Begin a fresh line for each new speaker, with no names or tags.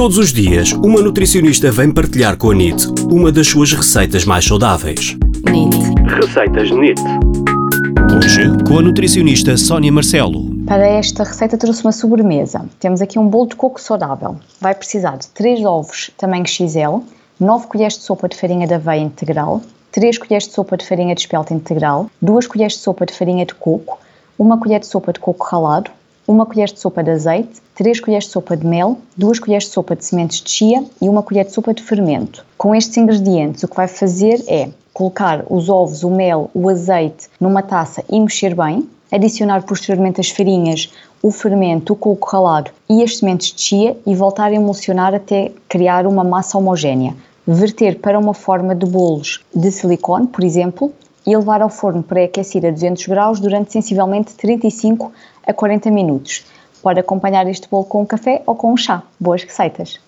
Todos os dias, uma nutricionista vem partilhar com a NIT uma das suas receitas mais saudáveis.
NIT.
Receitas NIT. Hoje, com a nutricionista Sónia Marcelo.
Para esta receita trouxe uma sobremesa. Temos aqui um bolo de coco saudável. Vai precisar de 3 ovos tamanho XL, 9 colheres de sopa de farinha de aveia integral, 3 colheres de sopa de farinha de espelta integral, 2 colheres de sopa de farinha de coco, 1 colher de sopa de coco ralado, 1 colher de sopa de azeite, 3 colheres de sopa de mel, 2 colheres de sopa de sementes de chia e 1 colher de sopa de fermento. Com estes ingredientes, o que vai fazer é colocar os ovos, o mel, o azeite numa taça e mexer bem, adicionar posteriormente as farinhas, o fermento, o coco ralado e as sementes de chia e voltar a emulsionar até criar uma massa homogénea. Verter para uma forma de bolos de silicone, por exemplo, e levar ao forno pré-aquecido a 200 graus durante sensivelmente 35 a 40 minutos. Pode acompanhar este bolo com um café ou com um chá. Boas receitas!